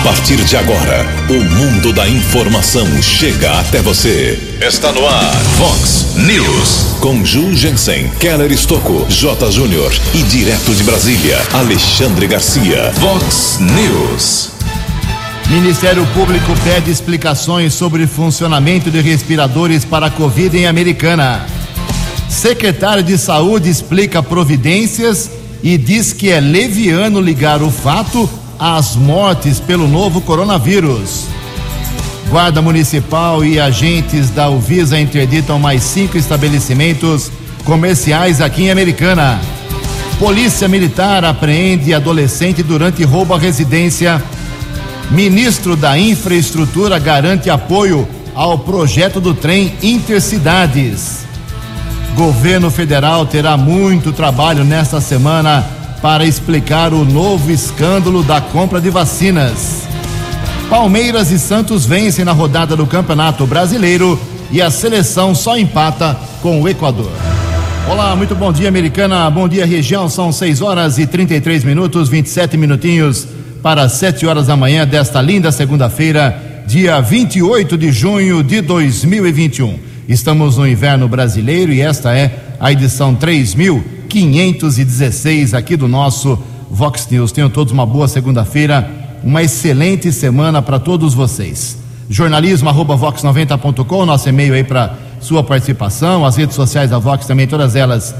A partir de agora, o mundo da informação chega até você. Está no ar, Fox News. Com Ju Jensen, Keller Estocco, J. Júnior e direto de Brasília, Alexandre Garcia. Fox News. Ministério Público pede explicações sobre funcionamento de respiradores para a Covid em Americana. Secretário de Saúde explica providências e diz que é leviano ligar o fato às mortes pelo novo coronavírus. Guarda Municipal e agentes da Uvisa interditam mais cinco estabelecimentos comerciais aqui em Americana. Polícia Militar apreende adolescente durante roubo à residência. Ministro da Infraestrutura garante apoio ao projeto do trem Intercidades. Governo federal terá muito trabalho nesta semana para explicar o novo escândalo da compra de vacinas. Palmeiras e Santos vencem na rodada do Campeonato Brasileiro e a seleção só empata com o Equador. Olá, muito bom dia, americana. Bom dia, região. São 6 horas e 33 minutos, 27 minutinhos para 7 horas da manhã desta linda segunda-feira, dia 28 de junho de 2021. Estamos no inverno brasileiro e esta é a edição 3516 aqui do nosso Vox News. Tenham todos uma boa segunda-feira, uma excelente semana para todos vocês. Jornalismo@vox90.com, nosso e-mail aí para sua participação, as redes sociais da Vox também, todas elas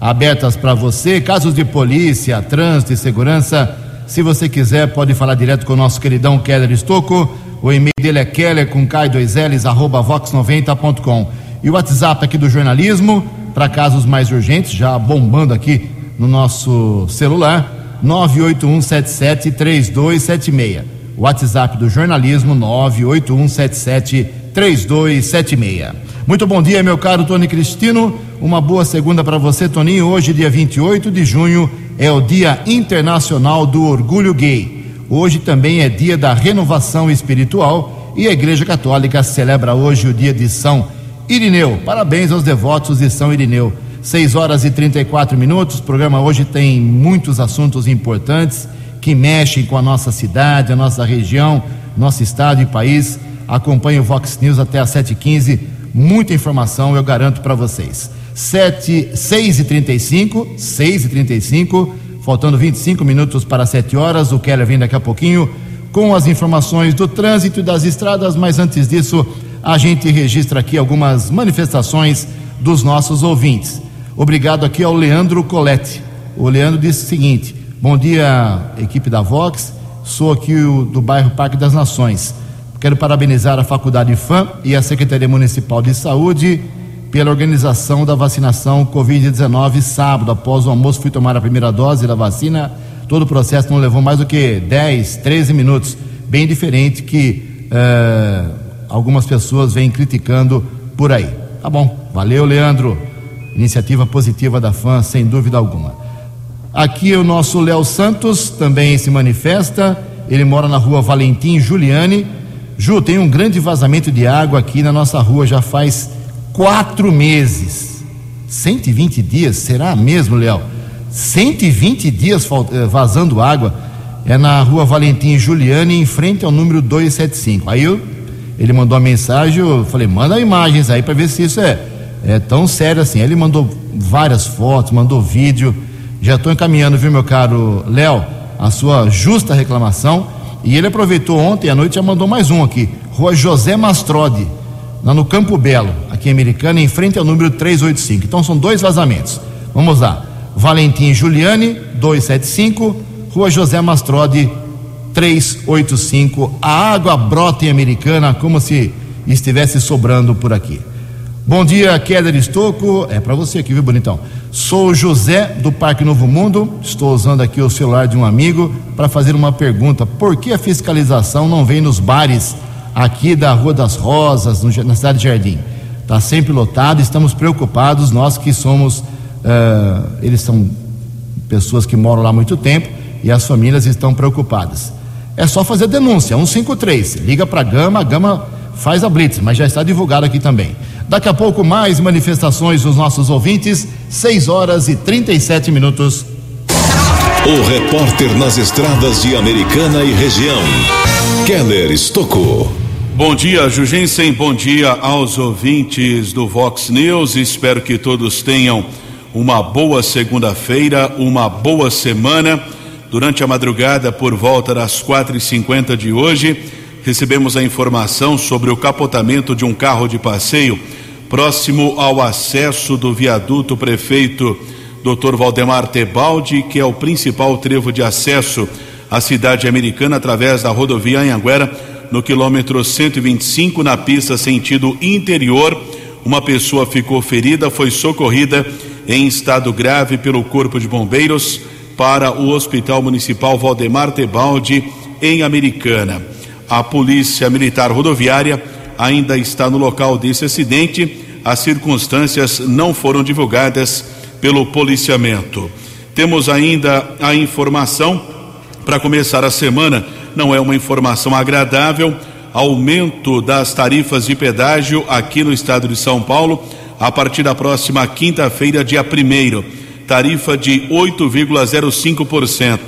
abertas para você. Casos de polícia, trânsito e segurança, se você quiser, pode falar direto com o nosso queridão Keller Estocco o e-mail dele é keller com K2Ls, arroba vox90.com. E o WhatsApp aqui do jornalismo, para casos mais urgentes, já bombando aqui no nosso celular, 981773276. WhatsApp do jornalismo, 981773276. Muito bom dia, meu caro Tony Cristino. Uma boa segunda para você, Toninho. Hoje, dia 28 de junho, é o Dia Internacional do Orgulho Gay. Hoje também é dia da renovação espiritual e a Igreja Católica celebra hoje o dia de São Irineu. Parabéns aos devotos de São Irineu. 6 horas e 34 minutos. O programa hoje tem muitos assuntos importantes que mexem com a nossa cidade, a nossa região, nosso estado e país. Acompanhe o Vox News até às 7h15. Muita informação, eu garanto para vocês. 7, 6 e 35 6 e 35 Faltando 25 minutos para 7 horas, o Keller vem daqui a pouquinho com as informações do trânsito e das estradas, mas antes disso, a gente registra aqui algumas manifestações dos nossos ouvintes. Obrigado aqui ao Leandro Colette. O Leandro disse o seguinte: Bom dia, equipe da Vox. Sou aqui do bairro Parque das Nações. Quero parabenizar a Faculdade FAM e a Secretaria Municipal de Saúde pela organização da vacinação Covid-19 sábado. Após o almoço, fui tomar a primeira dose da vacina. Todo o processo não levou mais do que 10, 13 minutos. Bem diferente que uh, algumas pessoas vêm criticando por aí. Tá bom, valeu, Leandro. Iniciativa positiva da fã, sem dúvida alguma. Aqui o nosso Léo Santos também se manifesta. Ele mora na rua Valentim Juliane. Ju, tem um grande vazamento de água aqui na nossa rua já faz quatro meses. 120 dias, será mesmo, Léo? 120 dias eh, vazando água. É na rua Valentim Juliane, em frente ao número 275. Aí eu, ele mandou a mensagem, eu falei, manda imagens aí para ver se isso é, é tão sério assim. Ele mandou várias fotos, mandou vídeo. Já estou encaminhando, viu, meu caro Léo, a sua justa reclamação. E ele aproveitou ontem à noite já mandou mais um aqui. Rua José Mastrode lá no Campo Belo, aqui em Americana, em frente ao número 385. Então são dois vazamentos. Vamos lá. Valentim Juliane, 275, Rua José Mastrode, 385. A água brota em Americana como se estivesse sobrando por aqui. Bom dia, Keller Estocco. É para você aqui, viu, bonitão? Sou José do Parque Novo Mundo. Estou usando aqui o celular de um amigo para fazer uma pergunta. Por que a fiscalização não vem nos bares aqui da Rua das Rosas, na cidade de Jardim. Está sempre lotado, estamos preocupados, nós que somos, uh, eles são pessoas que moram lá há muito tempo e as famílias estão preocupadas. É só fazer denúncia, 153, liga para a Gama, a Gama faz a blitz, mas já está divulgado aqui também. Daqui a pouco mais manifestações dos nossos ouvintes, 6 horas e 37 minutos. O repórter nas estradas de Americana e região, Keller Estocou. Bom dia, Jugensen. Bom dia aos ouvintes do Vox News. Espero que todos tenham uma boa segunda-feira, uma boa semana. Durante a madrugada, por volta das quatro e cinquenta de hoje, recebemos a informação sobre o capotamento de um carro de passeio próximo ao acesso do viaduto prefeito Dr. Valdemar Tebaldi, que é o principal trevo de acesso à cidade americana através da rodovia Anhanguera, no quilômetro 125, na pista sentido interior. Uma pessoa ficou ferida, foi socorrida em estado grave pelo Corpo de Bombeiros para o Hospital Municipal Valdemar Tebaldi, em Americana. A Polícia Militar Rodoviária ainda está no local desse acidente. As circunstâncias não foram divulgadas pelo policiamento. Temos ainda a informação para começar a semana, não é uma informação agradável, aumento das tarifas de pedágio aqui no estado de São Paulo a partir da próxima quinta-feira, dia 1 tarifa de 8,05%.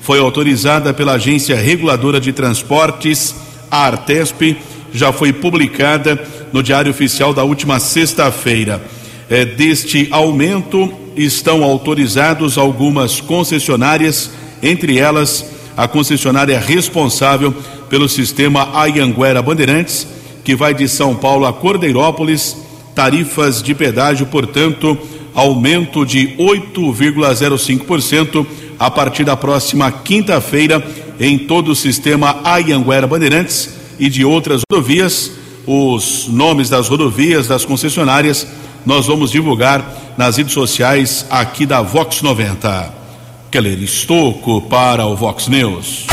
Foi autorizada pela Agência Reguladora de Transportes, a Artesp, já foi publicada no Diário Oficial da última sexta-feira. É, deste aumento estão autorizados algumas concessionárias, entre elas a concessionária responsável pelo sistema Ayanguera Bandeirantes, que vai de São Paulo a Cordeirópolis, tarifas de pedágio, portanto, aumento de 8,05% a partir da próxima quinta-feira em todo o sistema Ayanguera Bandeirantes e de outras rodovias. Os nomes das rodovias, das concessionárias, nós vamos divulgar nas redes sociais aqui da Vox 90. Keller Estocco para o Vox News.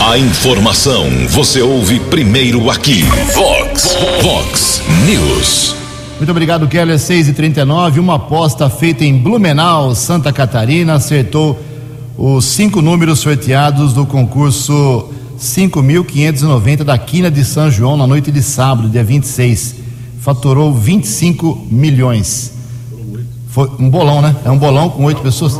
A informação você ouve primeiro aqui. Vox, Vox News. Muito obrigado, Keller. 6 e 39 Uma aposta feita em Blumenau, Santa Catarina, acertou os cinco números sorteados do concurso 5.590 da Quina de São João na noite de sábado, dia 26. Faturou 25 milhões. Foi um bolão, né? É um bolão com oito pessoas?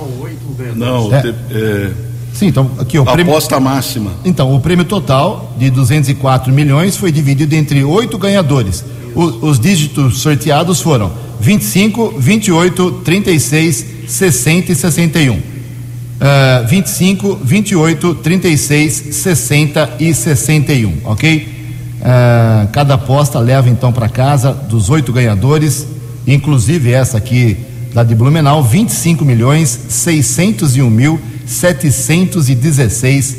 Não, É. te- é, Sim, então aqui o a prêmio. aposta máxima. Então, o prêmio total de 204 milhões foi dividido entre oito ganhadores. Os dígitos sorteados foram 25, 28, 36, 60 e 61. Ah, 25, 28, 36, 60 e 61, ok? Ah, cada aposta leva então para casa dos oito ganhadores, inclusive essa aqui da de Blumenau, 25 milhões 601 mil 716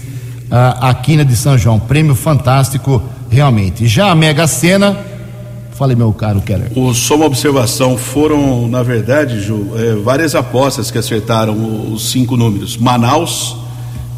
a, a quina de São João. Prêmio fantástico, realmente. Já a Mega Sena, fale meu caro Keller. O, só uma observação, foram, na verdade, Ju, é, várias apostas que acertaram os cinco números. Manaus,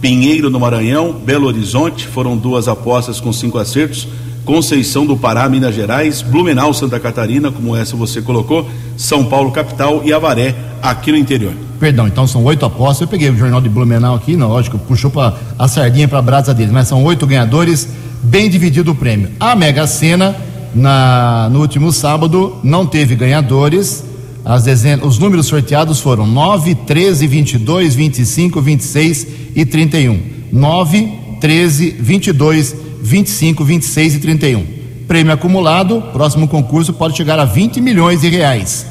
Pinheiro no Maranhão, Belo Horizonte, foram duas apostas com cinco acertos. Conceição do Pará, Minas Gerais, Blumenau, Santa Catarina, como essa você colocou, São Paulo, capital e Avaré, aqui no interior. Perdão, então são oito apostas. Eu peguei o jornal de Blumenau aqui, não, lógico, puxou pra, a sardinha para a brasa deles, mas são oito ganhadores, bem dividido o prêmio. A Mega Sena, na, no último sábado, não teve ganhadores. As dezenas, os números sorteados foram 9, 13, 22, 25, 26 e 31. 9, 13, 22, 25, 26 e 31. Prêmio acumulado, próximo concurso pode chegar a 20 milhões de reais.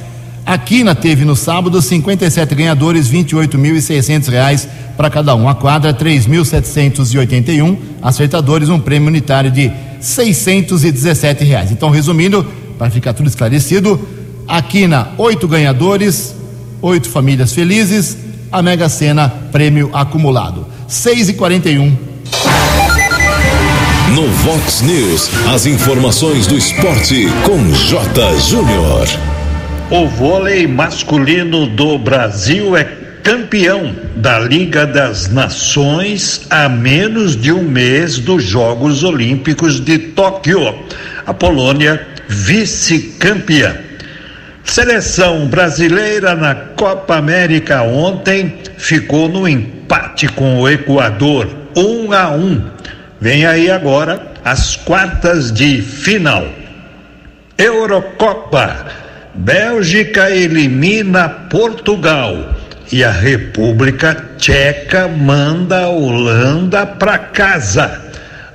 A Quina teve no sábado 57 ganhadores, 28.600 reais para cada um. A quadra 3.781 acertadores, um prêmio unitário de 617 reais. Então, resumindo, para ficar tudo esclarecido, a Quina oito ganhadores, oito famílias felizes. A Mega Sena prêmio acumulado 6 e 41. No Vox News, as informações do esporte com J. Júnior. O vôlei masculino do Brasil é campeão da Liga das Nações a menos de um mês dos Jogos Olímpicos de Tóquio. A Polônia, vice-campeã. Seleção brasileira na Copa América ontem ficou no empate com o Equador, um a um. Vem aí agora as quartas de final. Eurocopa. Bélgica elimina Portugal. E a República Tcheca manda a Holanda para casa.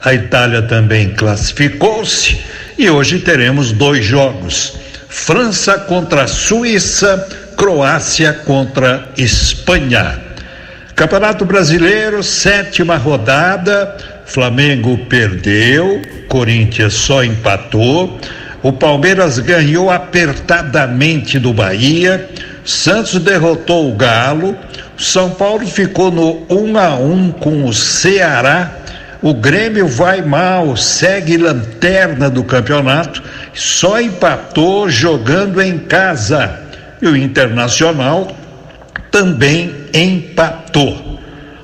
A Itália também classificou-se e hoje teremos dois jogos: França contra Suíça, Croácia contra Espanha. Campeonato Brasileiro, sétima rodada. Flamengo perdeu, Corinthians só empatou. O Palmeiras ganhou apertadamente do Bahia. Santos derrotou o Galo. São Paulo ficou no 1 a 1 com o Ceará. O Grêmio vai mal, segue lanterna do campeonato, só empatou jogando em casa. E o Internacional também empatou.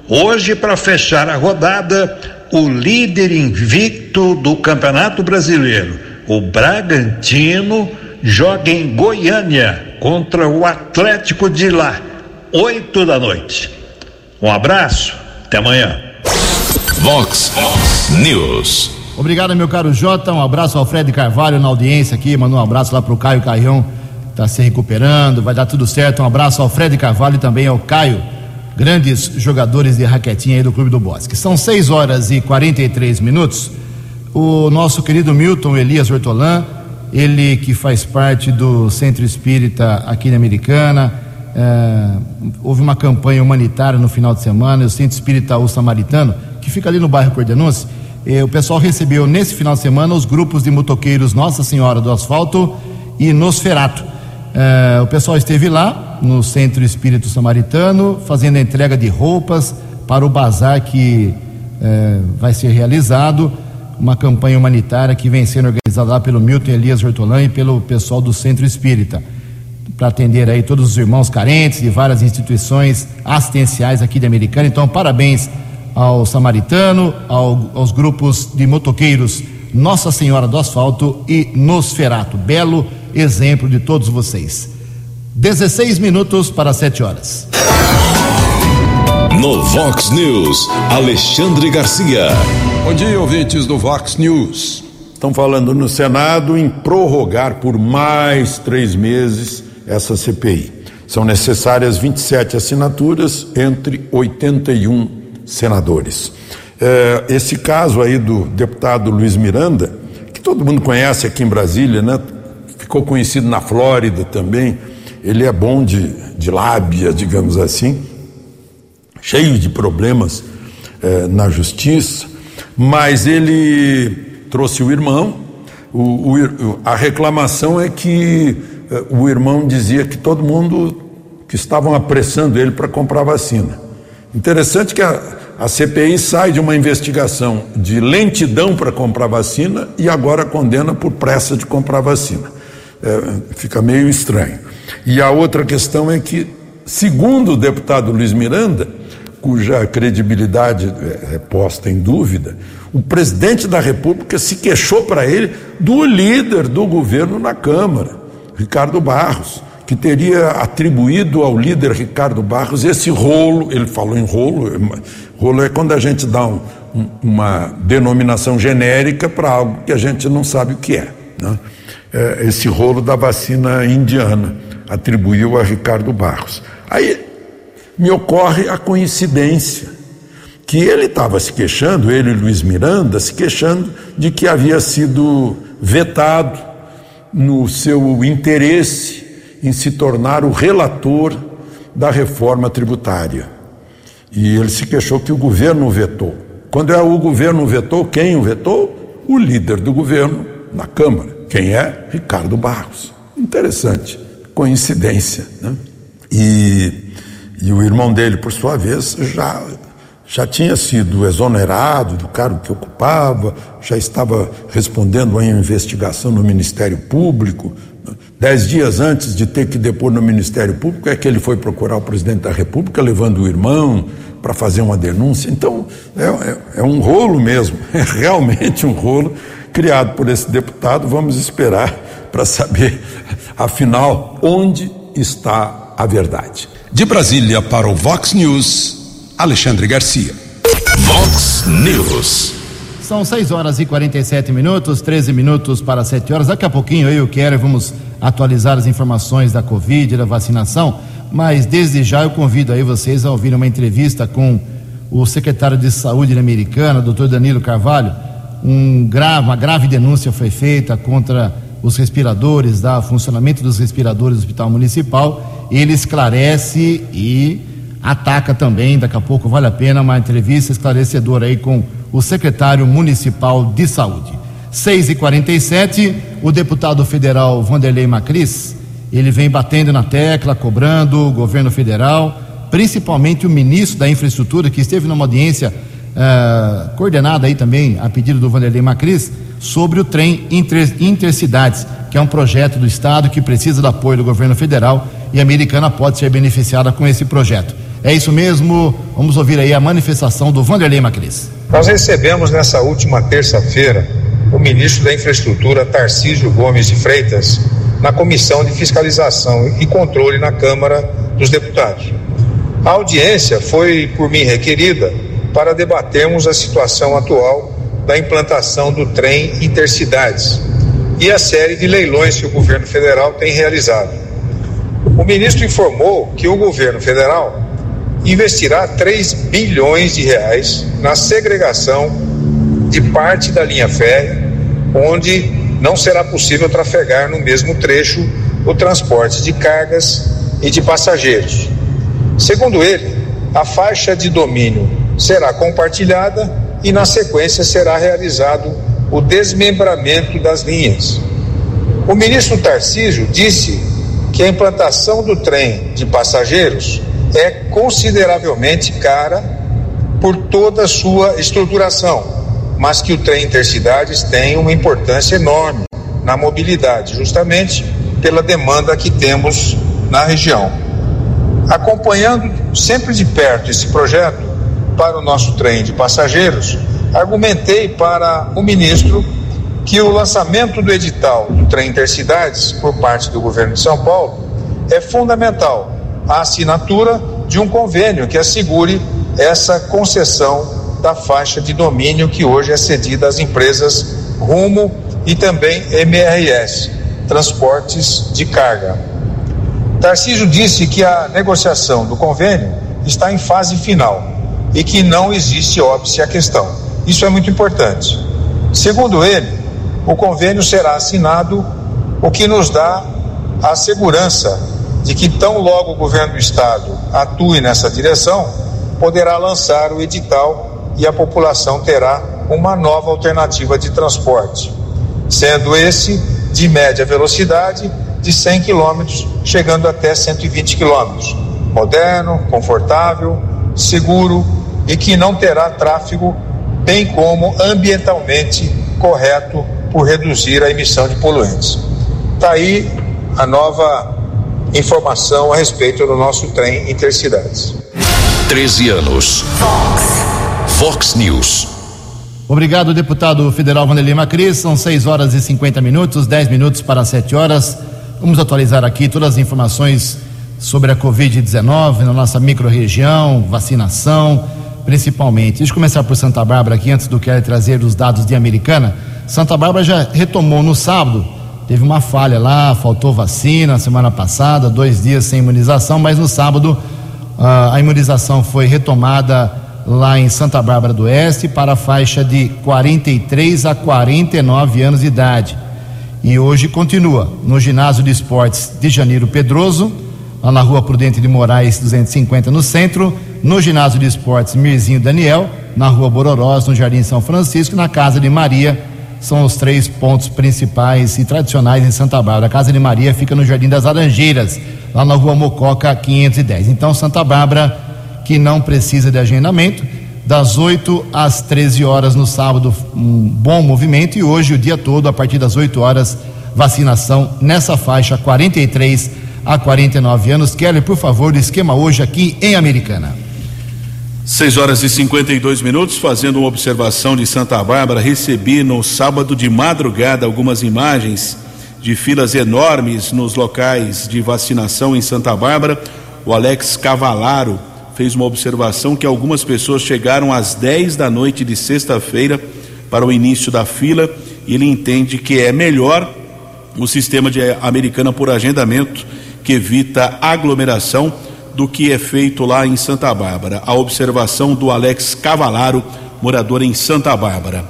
Hoje, para fechar a rodada, o líder invicto do Campeonato Brasileiro, o Bragantino, joga em Goiânia contra o Atlético de lá, oito da noite. Um abraço, até amanhã. Vox News. Obrigado, meu caro Jota. Um abraço ao Fred Carvalho na audiência aqui. Mandou um abraço lá pro Caio Caião, tá se recuperando, vai dar tudo certo. Um abraço ao Fred Carvalho e também ao Caio grandes jogadores de raquetinha aí do Clube do Bosque. São 6 horas e 43 minutos. O nosso querido Milton Elias Hortolã, ele que faz parte do Centro Espírita aqui na Americana, é, houve uma campanha humanitária no final de semana, o Centro Espírita O Samaritano, que fica ali no bairro Cordenúncio, o pessoal recebeu nesse final de semana os grupos de motoqueiros Nossa Senhora do Asfalto e Nosferato. É, o pessoal esteve lá no Centro Espírito Samaritano fazendo a entrega de roupas para o bazar que é, vai ser realizado, uma campanha humanitária que vem sendo organizada lá pelo Milton Elias Hortolã e pelo pessoal do Centro Espírita, para atender aí todos os irmãos carentes de várias instituições assistenciais aqui de Americana. Então, parabéns ao Samaritano, ao, aos grupos de motoqueiros Nossa Senhora do Asfalto e Nosferato. Belo exemplo de todos vocês. 16 minutos para 7 horas. No Vox News, Alexandre Garcia. Bom dia, ouvintes do Vox News. Estão falando no Senado em prorrogar por mais três meses essa CPI. São necessárias 27 assinaturas entre 81 senadores. É, esse caso aí do deputado Luiz Miranda, que todo mundo conhece aqui em Brasília, né? ficou conhecido na Flórida também. Ele é bom de, de lábia, digamos assim, cheio de problemas eh, na justiça, mas ele trouxe o irmão. O, o, a reclamação é que eh, o irmão dizia que todo mundo que estavam apressando ele para comprar vacina. Interessante que a, a CPI sai de uma investigação de lentidão para comprar vacina e agora condena por pressa de comprar vacina é, fica meio estranho. E a outra questão é que, segundo o deputado Luiz Miranda, cuja credibilidade é posta em dúvida, o presidente da República se queixou para ele do líder do governo na Câmara, Ricardo Barros, que teria atribuído ao líder Ricardo Barros esse rolo, ele falou em rolo, rolo é quando a gente dá um, uma denominação genérica para algo que a gente não sabe o que é. Né? é, esse rolo da vacina indiana, atribuiu a Ricardo Barros. Aí me ocorre a coincidência que ele estava se queixando, ele e Luiz Miranda, se queixando de que havia sido vetado no seu interesse em se tornar o relator da reforma tributária. E ele se queixou que o governo vetou. Quando é o governo vetou, quem o vetou? O líder do governo na Câmara. Quem é? Ricardo Barros. Interessante, coincidência. Né? E, e o irmão dele, por sua vez, já, já tinha sido exonerado do cargo que ocupava, já estava respondendo a investigação no Ministério Público. Dez dias antes de ter que depor no Ministério Público, é que ele foi procurar o presidente da República, levando o irmão para fazer uma denúncia. Então, é, é, é um rolo mesmo, é realmente um rolo criado por esse deputado. Vamos esperar para saber, afinal, onde está a verdade. De Brasília para o Vox News, Alexandre Garcia. Vox News. São 6 horas e 47 minutos, 13 minutos para 7 horas. Daqui a pouquinho eu e o Keller vamos atualizar as informações da Covid, da vacinação. mas desde já eu convido aí vocês a ouvir uma entrevista com o secretário de Saúde americana, doutor Danilo Carvalho. Um grave, uma grave denúncia foi feita contra os respiradores, da funcionamento dos respiradores do Hospital Municipal. Ele esclarece e ataca também. Daqui a pouco vale a pena uma entrevista esclarecedora aí com o secretário municipal de saúde. 6 e 47 o deputado federal Vanderlei Macris, ele vem batendo na tecla, cobrando o governo federal, principalmente o ministro da infraestrutura, que esteve numa audiência uh, coordenada aí também, a pedido do Vanderlei Macris, sobre o trem inter, intercidades, que é um projeto do Estado que precisa do apoio do governo federal e americana pode ser beneficiada com esse projeto. É isso mesmo, vamos ouvir aí a manifestação do Vanderlei Macris. Nós recebemos nessa última terça-feira o ministro da Infraestrutura, Tarcísio Gomes de Freitas, na Comissão de Fiscalização e Controle na Câmara dos Deputados. A audiência foi por mim requerida para debatermos a situação atual da implantação do trem Intercidades e a série de leilões que o governo federal tem realizado. Ministro informou que o governo federal investirá 3 bilhões de reais na segregação de parte da linha férrea, onde não será possível trafegar no mesmo trecho o transporte de cargas e de passageiros. Segundo ele, a faixa de domínio será compartilhada e, na sequência, será realizado o desmembramento das linhas. O ministro Tarcísio disse que a implantação do trem de passageiros é consideravelmente cara por toda a sua estruturação, mas que o trem intercidades tem uma importância enorme na mobilidade, justamente pela demanda que temos na região. Acompanhando sempre de perto esse projeto para o nosso trem de passageiros, argumentei para o ministro que o lançamento do edital do trem intercidades por parte do governo de São Paulo é fundamental a assinatura de um convênio que assegure essa concessão da faixa de domínio que hoje é cedida às empresas Rumo e também MRS, Transportes de Carga. Tarcísio disse que a negociação do convênio está em fase final e que não existe óbice à questão. Isso é muito importante. Segundo ele, o convênio será assinado, o que nos dá a segurança de que tão logo o governo do estado atue nessa direção, poderá lançar o edital e a população terá uma nova alternativa de transporte, sendo esse de média velocidade de 100 km, chegando até 120 km. Moderno, confortável, seguro e que não terá tráfego, bem como ambientalmente correto por reduzir a emissão de poluentes. Está aí a nova informação a respeito do nosso trem Intercidades. 13 anos. Fox. Fox News. Obrigado, deputado federal Vanderlei Macris. São 6 horas e 50 minutos, 10 minutos para 7 horas. Vamos atualizar aqui todas as informações sobre a Covid-19 na nossa microrregião, vacinação, principalmente. Deixa eu começar por Santa Bárbara aqui, antes do que trazer os dados de Americana. Santa Bárbara já retomou no sábado Teve uma falha lá, faltou vacina semana passada, dois dias sem imunização, mas no sábado uh, a imunização foi retomada lá em Santa Bárbara do Oeste para a faixa de 43 a 49 anos de idade. E hoje continua no ginásio de esportes de Janeiro Pedroso, lá na rua Prudente de Moraes 250 no centro, no ginásio de esportes Mirzinho Daniel, na rua Bororós, no Jardim São Francisco, na casa de Maria são os três pontos principais e tradicionais em Santa Bárbara. A Casa de Maria fica no Jardim das Laranjeiras, lá na rua Mococa 510. Então, Santa Bárbara, que não precisa de agendamento, das 8 às 13 horas no sábado, um bom movimento, e hoje, o dia todo, a partir das 8 horas, vacinação nessa faixa 43 a 49 anos. Kelly, por favor, o esquema hoje aqui em Americana. 6 horas e 52 minutos, fazendo uma observação de Santa Bárbara, recebi no sábado de madrugada algumas imagens de filas enormes nos locais de vacinação em Santa Bárbara. O Alex Cavalaro fez uma observação que algumas pessoas chegaram às 10 da noite de sexta-feira para o início da fila e ele entende que é melhor o sistema de americana por agendamento que evita aglomeração do que é feito lá em Santa Bárbara. A observação do Alex Cavalaro, morador em Santa Bárbara.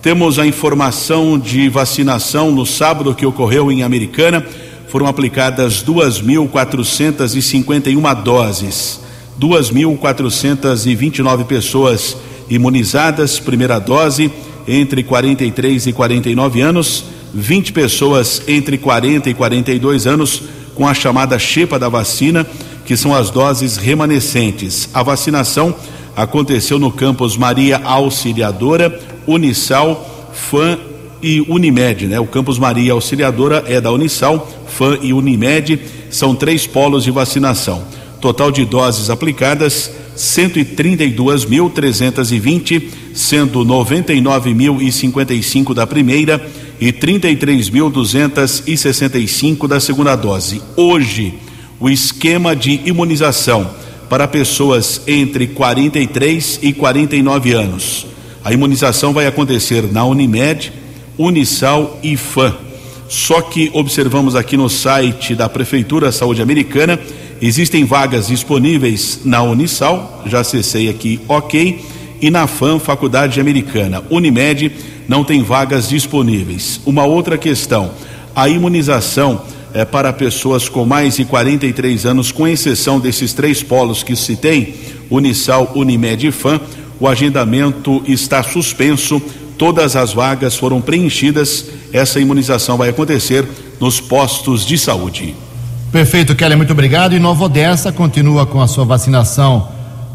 Temos a informação de vacinação no sábado que ocorreu em Americana. Foram aplicadas 2.451 doses. 2.429 pessoas imunizadas, primeira dose, entre 43 e 49 anos, 20 pessoas entre 40 e 42 anos com a chamada chepa da vacina, que são as doses remanescentes. A vacinação aconteceu no campus Maria Auxiliadora, Unisal, FAM e Unimed, né? O campus Maria Auxiliadora é da Unisal, FAM e Unimed, são três polos de vacinação. Total de doses aplicadas 132.320, sendo 99.055 da primeira e 33.265 da segunda dose. Hoje, o esquema de imunização para pessoas entre 43 e 49 anos. A imunização vai acontecer na Unimed, Unisal e FAM. Só que observamos aqui no site da Prefeitura Saúde Americana Existem vagas disponíveis na Unisal, já acessei aqui, ok, e na FAM, Faculdade Americana. Unimed não tem vagas disponíveis. Uma outra questão: a imunização é para pessoas com mais de 43 anos, com exceção desses três polos que citei, Unisal, Unimed e FAM, o agendamento está suspenso. Todas as vagas foram preenchidas. Essa imunização vai acontecer nos postos de saúde. Perfeito, Kelly, muito obrigado. E Nova Odessa continua com a sua vacinação.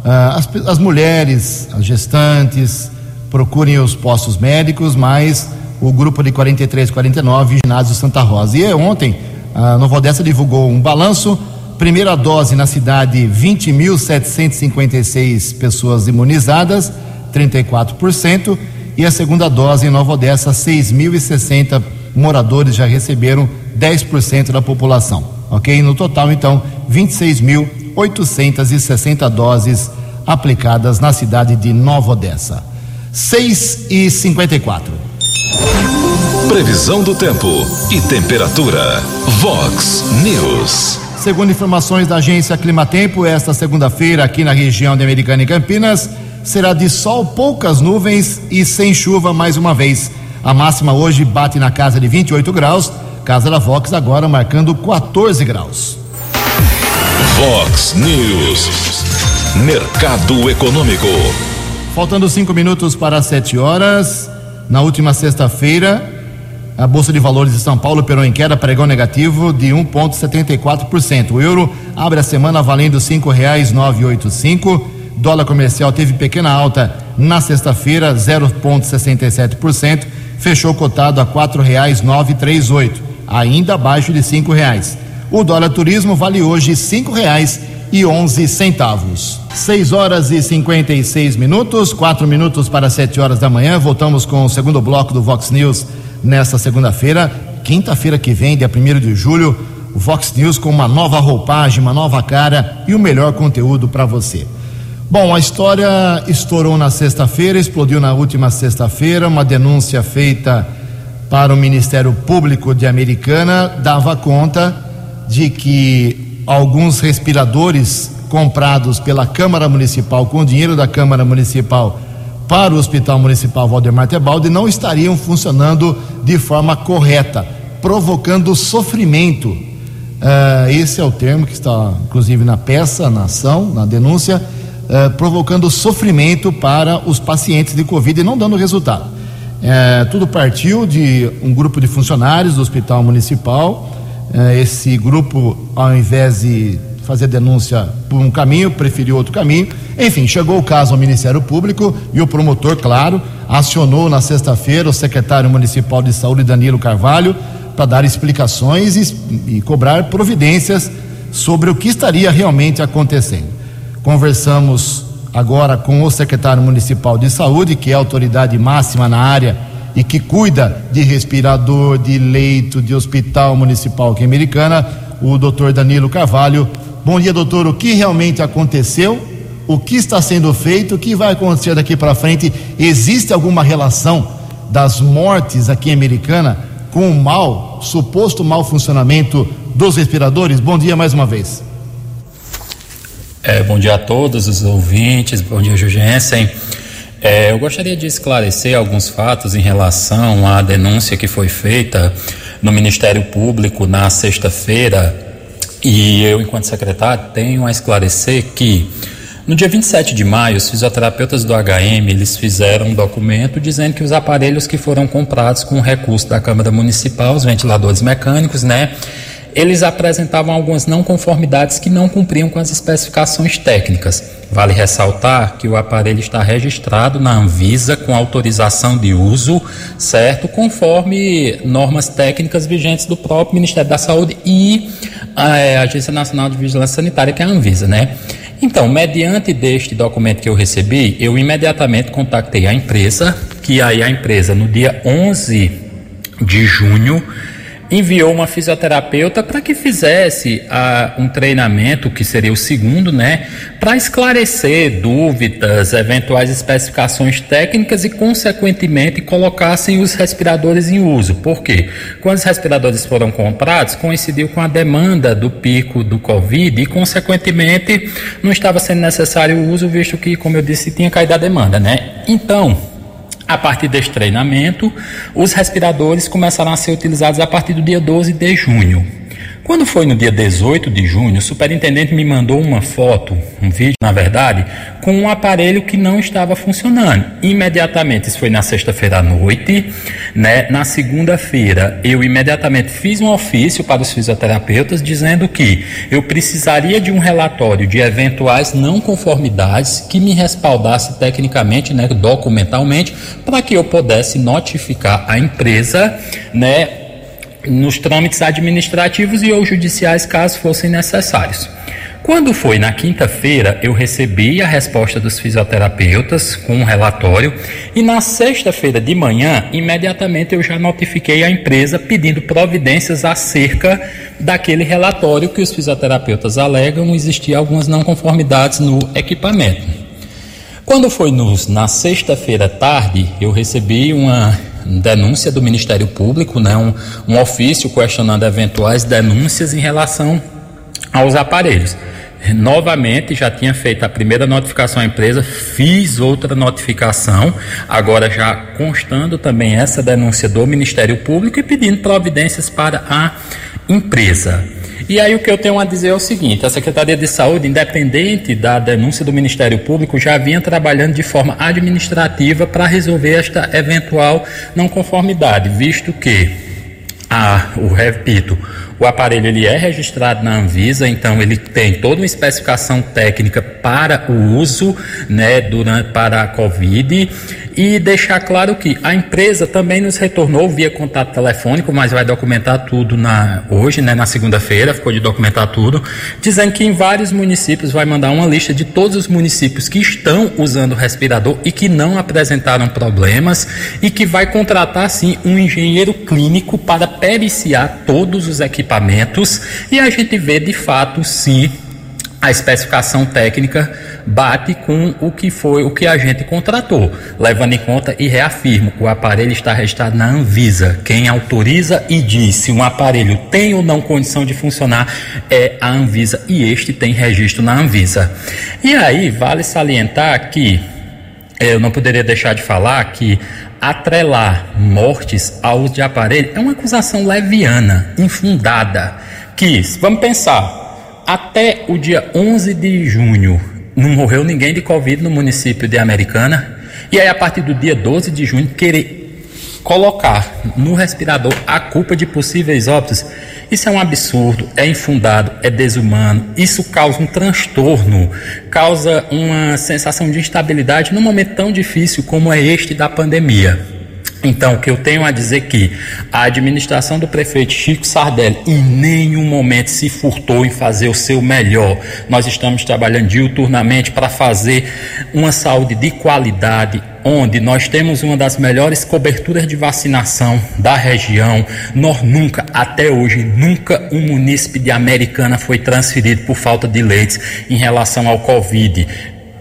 Uh, as, as, mulheres, as gestantes, procurem os postos médicos, mas o grupo de 43, 49, ginásio Santa Rosa. E ontem, a Nova Odessa divulgou um balanço. Primeira dose na cidade, 20.756 pessoas imunizadas, 34%. E a segunda dose em Nova Odessa, 6.060 moradores já receberam 10% da população ok? No total, então, 26.860 doses aplicadas na cidade de Nova Odessa. 6 e 54. Previsão do tempo e temperatura. Vox News. Segundo informações da agência Climatempo, esta segunda-feira aqui na região de Americana e Campinas será de sol, poucas nuvens e sem chuva mais uma vez. A máxima hoje bate na casa de 28 graus Casa da Vox agora marcando 14 graus. Vox News. Mercado Econômico. Faltando cinco minutos para sete horas. Na última sexta-feira, a Bolsa de Valores de São Paulo operou em queda, pregão negativo de 1,74%. O euro abre a semana valendo oito cinco. Dólar comercial teve pequena alta na sexta-feira, 0,67%. Fechou cotado a três oito ainda abaixo de cinco reais. O dólar turismo vale hoje cinco reais e onze centavos. Seis horas e cinquenta e seis minutos, quatro minutos para sete horas da manhã. Voltamos com o segundo bloco do Vox News nesta segunda-feira, quinta-feira que vem, dia primeiro de julho. O Vox News com uma nova roupagem, uma nova cara e o melhor conteúdo para você. Bom, a história estourou na sexta-feira, explodiu na última sexta-feira, uma denúncia feita para o Ministério Público de Americana dava conta de que alguns respiradores comprados pela Câmara Municipal com dinheiro da Câmara Municipal para o Hospital Municipal Valdemar Tebaldi não estariam funcionando de forma correta, provocando sofrimento. Uh, esse é o termo que está, inclusive, na peça, na ação, na denúncia, uh, provocando sofrimento para os pacientes de Covid e não dando resultado. É, tudo partiu de um grupo de funcionários do Hospital Municipal. Esse grupo, ao invés de fazer denúncia por um caminho, preferiu outro caminho. Enfim, chegou o caso ao Ministério Público e o promotor, claro, acionou na sexta-feira o secretário municipal de saúde, Danilo Carvalho, para dar explicações e, e cobrar providências sobre o que estaria realmente acontecendo. Conversamos agora com o secretário municipal de saúde, que é a autoridade máxima na área e que cuida de respirador, de leito, de hospital municipal aqui Americana, o doutor Danilo Carvalho. Bom dia, doutor. O que realmente aconteceu? O que está sendo feito? O que vai acontecer daqui para frente? Existe alguma relação das mortes aqui em Americana com o mal, suposto mau funcionamento dos respiradores? Bom dia mais uma vez. É, bom dia a todos os ouvintes, bom dia, Jugensen. É, eu gostaria de esclarecer alguns fatos em relação à denúncia que foi feita no Ministério Público na sexta-feira. E eu, enquanto secretário, tenho a esclarecer que no dia 27 de maio, os fisioterapeutas do HM eles fizeram um documento dizendo que os aparelhos que foram comprados com recurso da Câmara Municipal, os ventiladores mecânicos, né, eles apresentavam algumas não conformidades que não cumpriam com as especificações técnicas. Vale ressaltar que o aparelho está registrado na Anvisa com autorização de uso, certo? Conforme normas técnicas vigentes do próprio Ministério da Saúde e a eh, Agência Nacional de Vigilância Sanitária, que é a Anvisa, né? Então, mediante deste documento que eu recebi, eu imediatamente contactei a empresa, que aí a empresa no dia 11 de junho enviou uma fisioterapeuta para que fizesse uh, um treinamento, que seria o segundo, né, para esclarecer dúvidas, eventuais especificações técnicas e, consequentemente, colocassem os respiradores em uso. Por quê? Quando os respiradores foram comprados, coincidiu com a demanda do pico do Covid e, consequentemente, não estava sendo necessário o uso, visto que, como eu disse, tinha caído a demanda, né? Então, a partir deste treinamento, os respiradores começaram a ser utilizados a partir do dia 12 de junho. Quando foi no dia 18 de junho, o superintendente me mandou uma foto, um vídeo, na verdade, com um aparelho que não estava funcionando. Imediatamente, isso foi na sexta-feira à noite, né? Na segunda-feira, eu imediatamente fiz um ofício para os fisioterapeutas dizendo que eu precisaria de um relatório de eventuais não conformidades que me respaldasse tecnicamente, né, documentalmente, para que eu pudesse notificar a empresa, né, nos trâmites administrativos e ou judiciais, caso fossem necessários. Quando foi na quinta-feira, eu recebi a resposta dos fisioterapeutas com um relatório e na sexta-feira de manhã, imediatamente eu já notifiquei a empresa pedindo providências acerca daquele relatório que os fisioterapeutas alegam existir algumas não conformidades no equipamento. Quando foi nos, na sexta-feira tarde, eu recebi uma denúncia do Ministério Público, né, um, um ofício questionando eventuais denúncias em relação aos aparelhos. Novamente, já tinha feito a primeira notificação à empresa, fiz outra notificação, agora já constando também essa denúncia do Ministério Público e pedindo providências para a empresa. E aí o que eu tenho a dizer é o seguinte: a Secretaria de Saúde, independente da denúncia do Ministério Público, já vinha trabalhando de forma administrativa para resolver esta eventual não conformidade, visto que a, o repito, o aparelho ele é registrado na Anvisa, então ele tem toda uma especificação técnica para o uso, né, durante para a Covid. E deixar claro que a empresa também nos retornou via contato telefônico, mas vai documentar tudo na hoje, né, na segunda-feira, ficou de documentar tudo, dizendo que em vários municípios vai mandar uma lista de todos os municípios que estão usando o respirador e que não apresentaram problemas e que vai contratar sim um engenheiro clínico para periciar todos os equipamentos e a gente vê de fato se a especificação técnica bate com o que foi o que a gente contratou, levando em conta e reafirmo, o aparelho está registrado na Anvisa. Quem autoriza e diz se um aparelho tem ou não condição de funcionar é a Anvisa e este tem registro na Anvisa. E aí vale salientar que é, eu não poderia deixar de falar que atrelar mortes ao uso de aparelho é uma acusação leviana, infundada, que, vamos pensar, até o dia 11 de junho não morreu ninguém de Covid no município de Americana. E aí, a partir do dia 12 de junho, querer colocar no respirador a culpa de possíveis óbitos, isso é um absurdo, é infundado, é desumano. Isso causa um transtorno, causa uma sensação de instabilidade num momento tão difícil como é este da pandemia. Então, o que eu tenho a dizer que a administração do prefeito Chico Sardelli em nenhum momento se furtou em fazer o seu melhor. Nós estamos trabalhando diuturnamente para fazer uma saúde de qualidade, onde nós temos uma das melhores coberturas de vacinação da região. Nós nunca, até hoje, nunca um munícipe de Americana foi transferido por falta de leitos em relação ao Covid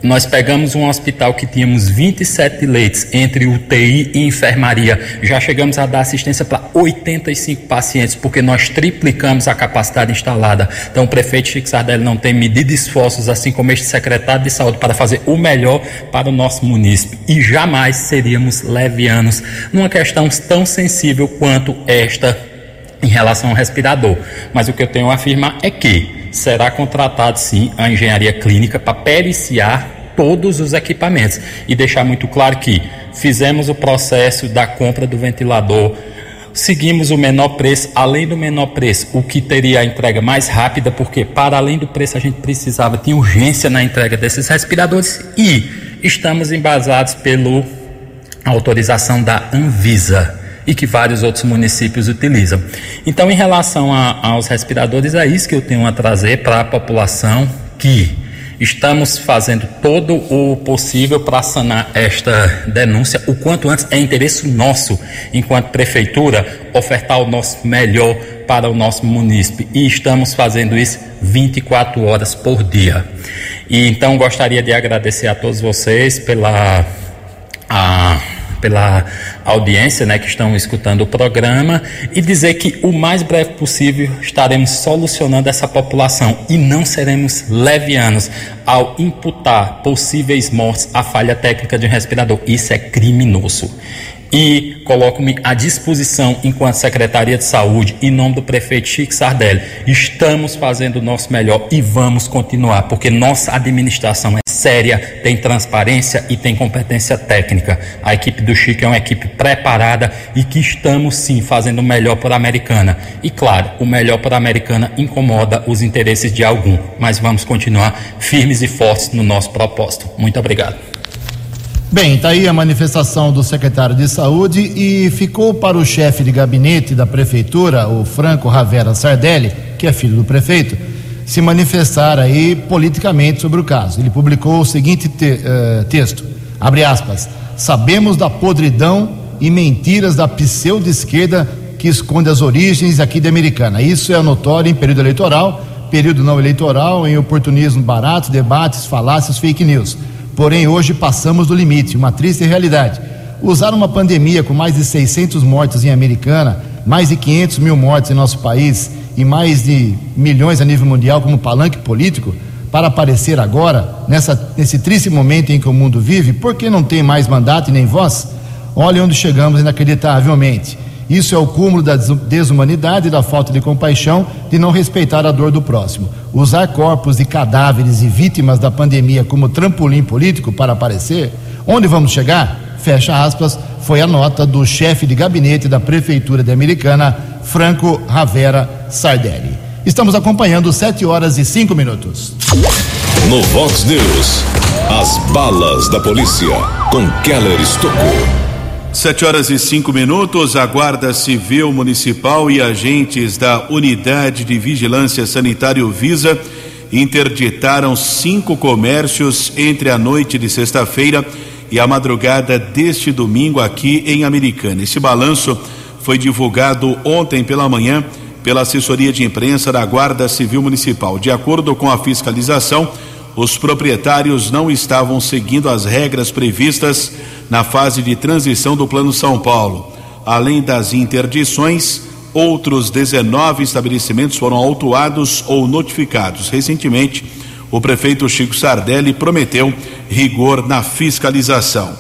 nós pegamos um hospital que tínhamos 27 leitos entre UTI e enfermaria. Já chegamos a dar assistência para 85 pacientes, porque nós triplicamos a capacidade instalada. Então, o prefeito Chico Sardelli não tem medido esforços, assim como este secretário de saúde, para fazer o melhor para o nosso município. E jamais seríamos levianos numa questão tão sensível quanto esta em relação ao respirador. Mas o que eu tenho a afirmar é que será contratado sim a engenharia clínica para periciar todos os equipamentos e deixar muito claro que fizemos o processo da compra do ventilador, seguimos o menor preço, além do menor preço, o que teria a entrega mais rápida, porque para além do preço a gente precisava, tinha urgência na entrega desses respiradores e estamos embasados pela autorização da Anvisa e que vários outros municípios utilizam. Então, em relação a, aos respiradores, é isso que eu tenho a trazer para a população que estamos fazendo todo o possível para sanar esta denúncia o quanto antes. É interesse nosso, enquanto prefeitura, ofertar o nosso melhor para o nosso município e estamos fazendo isso 24 horas por dia. E então gostaria de agradecer a todos vocês pela a pela audiência, né, que estão escutando o programa e dizer que o mais breve possível estaremos solucionando essa população e não seremos levianos ao imputar possíveis mortes à falha técnica de um respirador. Isso é criminoso e coloco-me à disposição enquanto Secretaria de Saúde, em nome do prefeito Chico Sardelli. Estamos fazendo o nosso melhor e vamos continuar, porque nossa administração é séria, tem transparência e tem competência técnica. A equipe do Chico é uma equipe preparada e que estamos sim fazendo o melhor por Americana. E claro, o melhor por Americana incomoda os interesses de algum, mas vamos continuar firmes e fortes no nosso propósito. Muito obrigado. Bem, está aí a manifestação do secretário de Saúde e ficou para o chefe de gabinete da prefeitura, o Franco Ravera Sardelli, que é filho do prefeito, se manifestar aí politicamente sobre o caso. Ele publicou o seguinte te, uh, texto, abre aspas, sabemos da podridão e mentiras da pseudo-esquerda que esconde as origens aqui de Americana. Isso é notório em período eleitoral, período não eleitoral, em oportunismo barato, debates, falácias, fake news Porém, hoje passamos do limite, uma triste realidade. Usar uma pandemia com mais de 600 mortos em Americana, mais de 500 mil mortes em nosso país e mais de milhões a nível mundial como palanque político para aparecer agora, nessa, nesse triste momento em que o mundo vive, porque não tem mais mandato e nem voz? Olha onde chegamos inacreditavelmente. Isso é o cúmulo da desumanidade da falta de compaixão de não respeitar a dor do próximo. Usar corpos de cadáveres e vítimas da pandemia como trampolim político para aparecer, onde vamos chegar? Fecha aspas, foi a nota do chefe de gabinete da Prefeitura de Americana, Franco Ravera Sardelli. Estamos acompanhando 7 horas e 5 minutos. No Vox News, as balas da polícia com Keller Estocou. Sete horas e cinco minutos, a Guarda Civil Municipal e agentes da Unidade de Vigilância Sanitária Visa interditaram cinco comércios entre a noite de sexta-feira e a madrugada deste domingo aqui em Americana. Esse balanço foi divulgado ontem pela manhã pela assessoria de imprensa da Guarda Civil Municipal. De acordo com a fiscalização, os proprietários não estavam seguindo as regras previstas na fase de transição do Plano São Paulo. Além das interdições, outros 19 estabelecimentos foram autuados ou notificados. Recentemente, o prefeito Chico Sardelli prometeu rigor na fiscalização.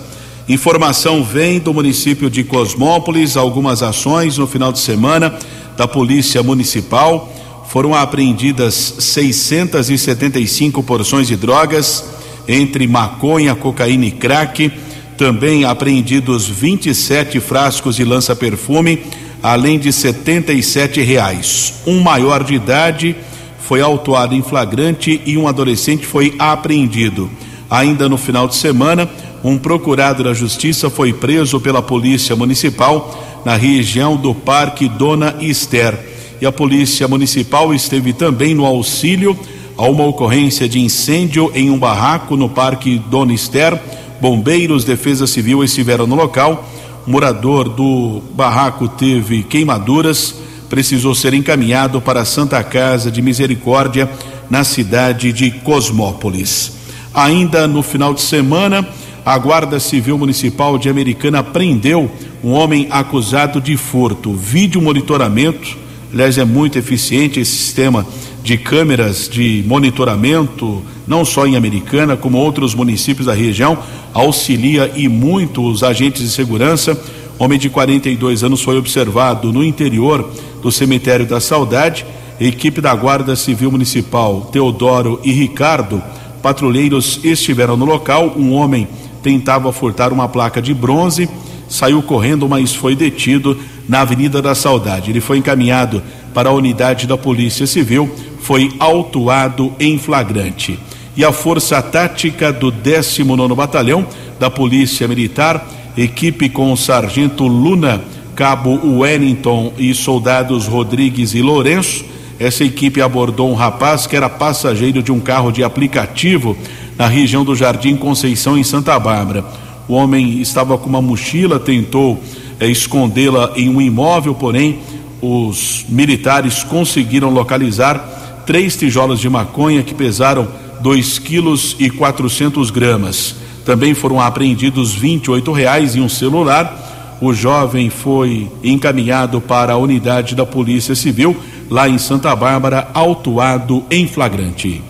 Informação vem do município de Cosmópolis, algumas ações no final de semana da Polícia Municipal foram apreendidas 675 porções de drogas, entre maconha, cocaína e crack. Também apreendidos 27 frascos de lança-perfume, além de 77 reais. Um maior de idade foi autuado em flagrante e um adolescente foi apreendido. Ainda no final de semana, um procurado da Justiça foi preso pela Polícia Municipal na região do Parque Dona Esther e a Polícia Municipal esteve também no auxílio a uma ocorrência de incêndio em um barraco no Parque Dona Esther. Bombeiros, Defesa Civil estiveram no local. O morador do barraco teve queimaduras, precisou ser encaminhado para a Santa Casa de Misericórdia, na cidade de Cosmópolis. Ainda no final de semana, a Guarda Civil Municipal de Americana prendeu um homem acusado de furto. Vídeo monitoramento, aliás, é muito eficiente esse sistema de câmeras de monitoramento, não só em Americana, como outros municípios da região, auxilia e muito os agentes de segurança. Homem de 42 anos foi observado no interior do cemitério da Saudade. equipe da Guarda Civil Municipal, Teodoro e Ricardo, patrulheiros estiveram no local. Um homem tentava furtar uma placa de bronze, saiu correndo, mas foi detido na Avenida da Saudade. Ele foi encaminhado para a unidade da Polícia Civil foi autuado em flagrante. E a Força Tática do 19 Batalhão da Polícia Militar, equipe com o Sargento Luna, Cabo Wellington e soldados Rodrigues e Lourenço, essa equipe abordou um rapaz que era passageiro de um carro de aplicativo na região do Jardim Conceição, em Santa Bárbara. O homem estava com uma mochila, tentou é, escondê-la em um imóvel, porém os militares conseguiram localizar três tijolos de maconha que pesaram 2 quilos e 400 gramas. Também foram apreendidos 28 reais e um celular. O jovem foi encaminhado para a unidade da Polícia Civil lá em Santa Bárbara, autuado em flagrante.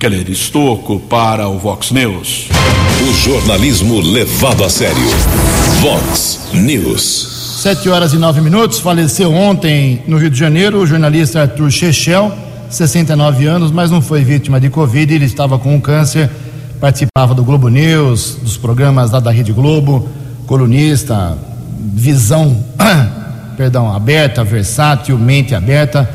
Keller Estocco para o Vox News. O jornalismo levado a sério. Vox News. Sete horas e nove minutos. Faleceu ontem no Rio de Janeiro o jornalista Arthur Chechel, 69 anos, mas não foi vítima de Covid. Ele estava com um câncer, participava do Globo News, dos programas lá da Rede Globo, colunista, visão, perdão, aberta, versátil, mente aberta.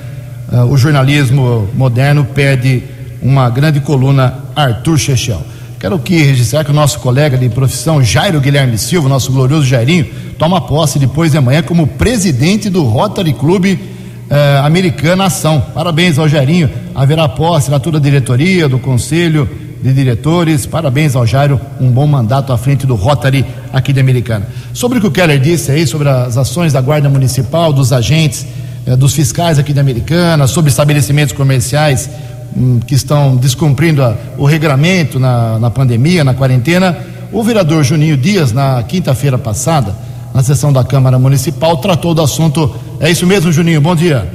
Uh, o jornalismo moderno pede uma grande coluna, Arthur Chechel. Quero aqui registrar que o nosso colega de profissão, Jairo Guilherme Silva, nosso glorioso Jairinho, toma posse depois de amanhã como presidente do Rotary Clube eh, Americana Ação. Parabéns ao Jairinho. Haverá posse na toda a diretoria, do conselho de diretores. Parabéns ao Jairo, um bom mandato à frente do Rotary aqui de Americana. Sobre o que o Keller disse aí, sobre as ações da Guarda Municipal, dos agentes, eh, dos fiscais aqui de Americana, sobre estabelecimentos comerciais que estão descumprindo a, o regramento na, na pandemia, na quarentena, o vereador Juninho Dias, na quinta-feira passada, na sessão da Câmara Municipal, tratou do assunto. É isso mesmo, Juninho? Bom dia.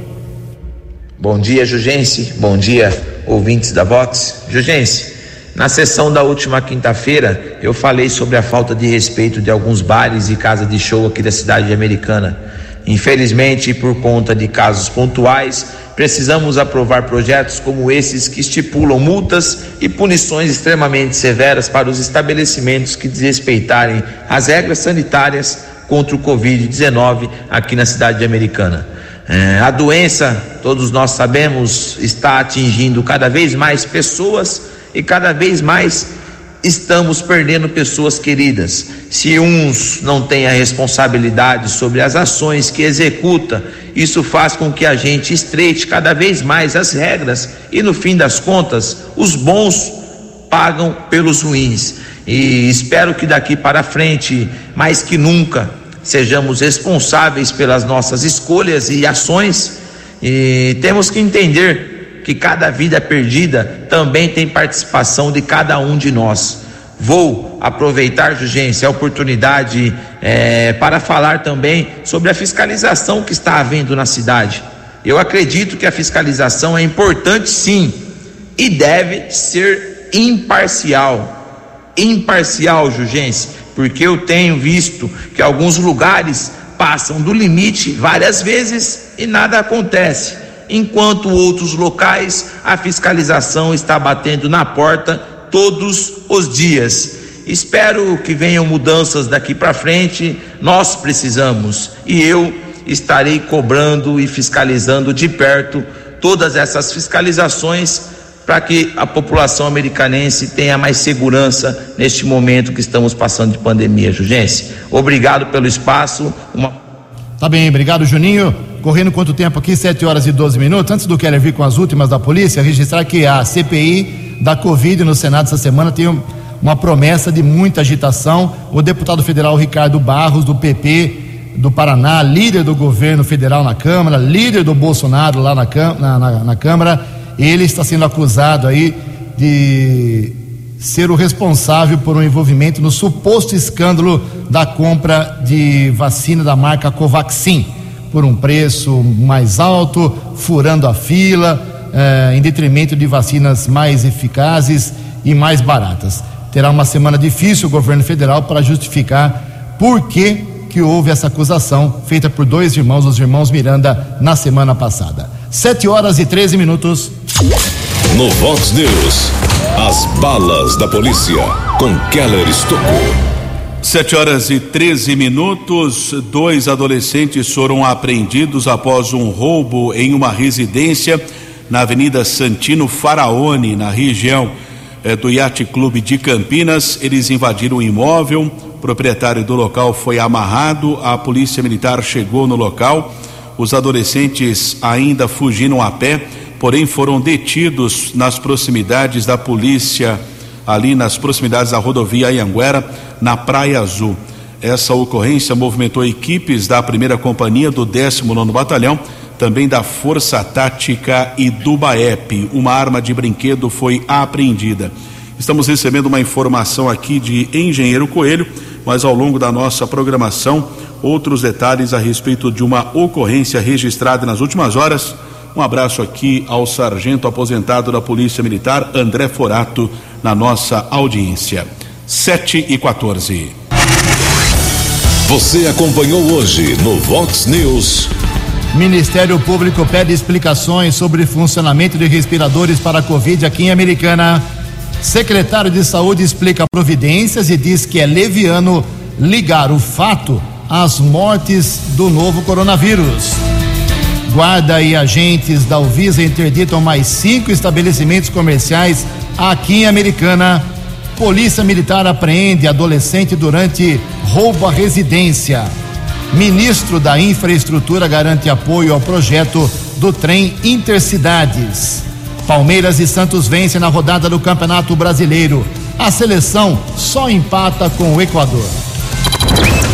Bom dia, Jugense. Bom dia, ouvintes da Vox. Jugense, na sessão da última quinta-feira, eu falei sobre a falta de respeito de alguns bares e casas de show aqui da cidade americana. Infelizmente, por conta de casos pontuais, precisamos aprovar projetos como esses que estipulam multas e punições extremamente severas para os estabelecimentos que desrespeitarem as regras sanitárias contra o Covid-19 aqui na cidade de Americana. É, a doença, todos nós sabemos, está atingindo cada vez mais pessoas e cada vez mais estamos perdendo pessoas queridas. Se uns não têm a responsabilidade sobre as ações que executa, isso faz com que a gente estreite cada vez mais as regras e no fim das contas, os bons pagam pelos ruins. E espero que daqui para frente, mais que nunca, sejamos responsáveis pelas nossas escolhas e ações, e temos que entender que cada vida perdida também tem participação de cada um de nós. Vou aproveitar, Jugência, a oportunidade é, para falar também sobre a fiscalização que está havendo na cidade. Eu acredito que a fiscalização é importante sim e deve ser imparcial. Imparcial, Jugência porque eu tenho visto que alguns lugares passam do limite várias vezes e nada acontece, enquanto outros locais a fiscalização está batendo na porta todos os dias. Espero que venham mudanças daqui para frente, nós precisamos e eu estarei cobrando e fiscalizando de perto todas essas fiscalizações para que a população americanense tenha mais segurança neste momento que estamos passando de pandemia, Jugense. Obrigado pelo espaço. Uma... Tá bem, obrigado, Juninho. Correndo quanto tempo aqui? 7 horas e 12 minutos. Antes do Keller vir com as últimas da polícia, registrar que a CPI da Covid no Senado essa semana tem uma promessa de muita agitação. O deputado federal Ricardo Barros, do PP do Paraná, líder do governo federal na Câmara, líder do Bolsonaro lá na, na, na, na Câmara ele está sendo acusado aí de ser o responsável por um envolvimento no suposto escândalo da compra de vacina da marca Covaxin por um preço mais alto, furando a fila, eh, em detrimento de vacinas mais eficazes e mais baratas. Terá uma semana difícil o governo federal para justificar por que, que houve essa acusação feita por dois irmãos, os irmãos Miranda, na semana passada. Sete horas e 13 minutos. No Vox News, as balas da polícia com Keller Estocou. Sete horas e 13 minutos. Dois adolescentes foram apreendidos após um roubo em uma residência na Avenida Santino Faraone, na região eh, do Yacht Clube de Campinas. Eles invadiram o imóvel. O proprietário do local foi amarrado. A polícia militar chegou no local. Os adolescentes ainda fugiram a pé porém foram detidos nas proximidades da polícia, ali nas proximidades da rodovia Anhanguera, na Praia Azul. Essa ocorrência movimentou equipes da primeira companhia do 19 Batalhão, também da Força Tática e do BAEP. Uma arma de brinquedo foi apreendida. Estamos recebendo uma informação aqui de Engenheiro Coelho, mas ao longo da nossa programação, outros detalhes a respeito de uma ocorrência registrada nas últimas horas um abraço aqui ao sargento aposentado da Polícia Militar, André Forato, na nossa audiência. 7 e 14. Você acompanhou hoje no Vox News. Ministério Público pede explicações sobre funcionamento de respiradores para a Covid aqui em Americana. Secretário de Saúde explica providências e diz que é leviano ligar o fato às mortes do novo coronavírus. Guarda e agentes da Uvisa interditam mais cinco estabelecimentos comerciais aqui em Americana. Polícia Militar apreende adolescente durante roubo à residência. Ministro da Infraestrutura garante apoio ao projeto do trem Intercidades. Palmeiras e Santos vencem na rodada do Campeonato Brasileiro. A seleção só empata com o Equador.